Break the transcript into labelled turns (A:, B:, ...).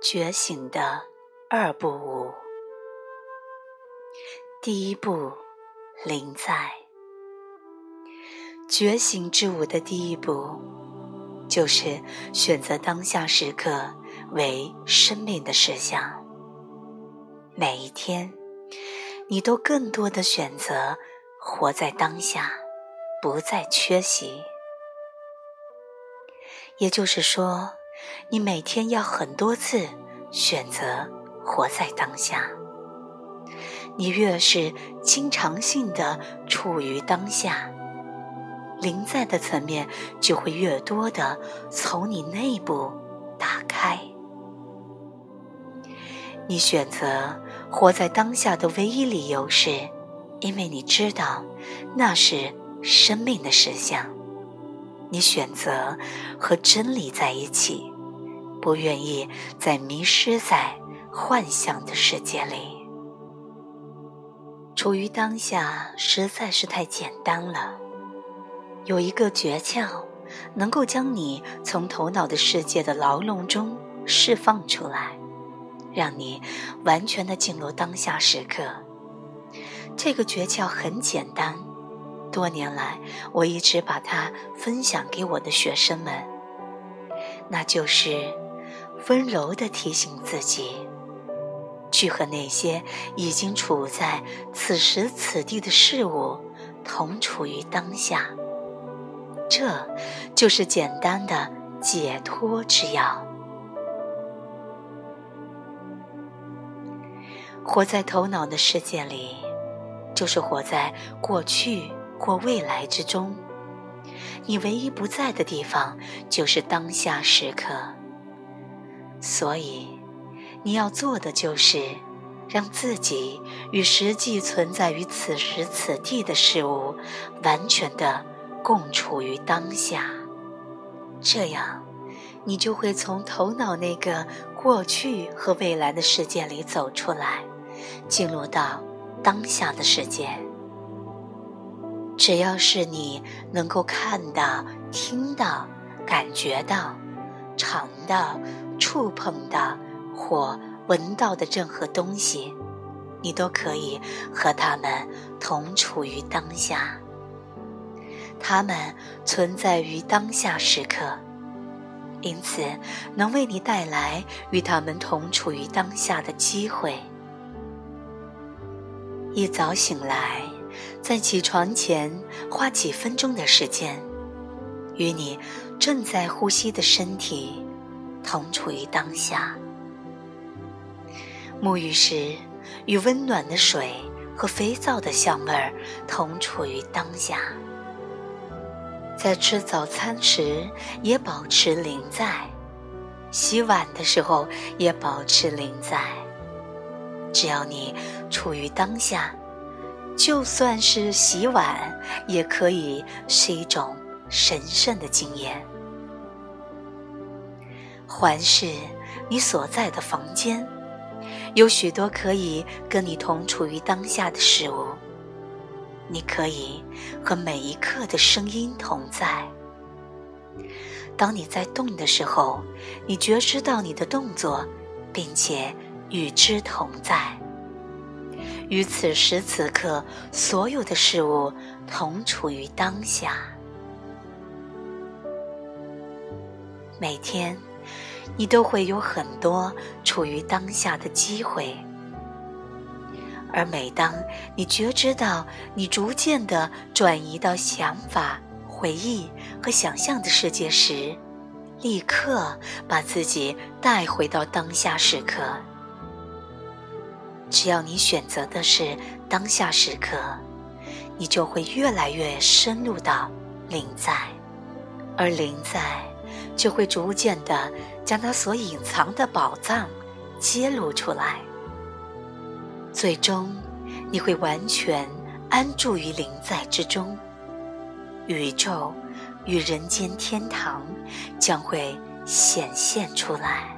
A: 觉醒的二步舞。第一步，临在。觉醒之舞的第一步，就是选择当下时刻为生命的实相。每一天，你都更多的选择活在当下，不再缺席。也就是说。你每天要很多次选择活在当下。你越是经常性的处于当下，临在的层面就会越多的从你内部打开。你选择活在当下的唯一理由是，因为你知道那是生命的实相。你选择和真理在一起，不愿意再迷失在幻想的世界里。处于当下实在是太简单了。有一个诀窍，能够将你从头脑的世界的牢笼中释放出来，让你完全的进入当下时刻。这个诀窍很简单。多年来，我一直把它分享给我的学生们，那就是温柔地提醒自己，去和那些已经处在此时此地的事物同处于当下。这就是简单的解脱之药。活在头脑的世界里，就是活在过去。或未来之中，你唯一不在的地方就是当下时刻。所以，你要做的就是让自己与实际存在于此时此地的事物完全的共处于当下。这样，你就会从头脑那个过去和未来的世界里走出来，进入到当下的世界。只要是你能够看到、听到、感觉到、尝到、触碰到或闻到的任何东西，你都可以和它们同处于当下。它们存在于当下时刻，因此能为你带来与它们同处于当下的机会。一早醒来。在起床前花几分钟的时间，与你正在呼吸的身体同处于当下。沐浴时，与温暖的水和肥皂的香味儿同处于当下。在吃早餐时也保持临在，洗碗的时候也保持临在。只要你处于当下。就算是洗碗，也可以是一种神圣的经验。环视你所在的房间，有许多可以跟你同处于当下的事物。你可以和每一刻的声音同在。当你在动的时候，你觉知到你的动作，并且与之同在。与此时此刻所有的事物同处于当下。每天，你都会有很多处于当下的机会。而每当你觉知到你逐渐的转移到想法、回忆和想象的世界时，立刻把自己带回到当下时刻。只要你选择的是当下时刻，你就会越来越深入到临在，而临在就会逐渐的将它所隐藏的宝藏揭露出来。最终，你会完全安住于灵在之中，宇宙与人间天堂将会显现出来。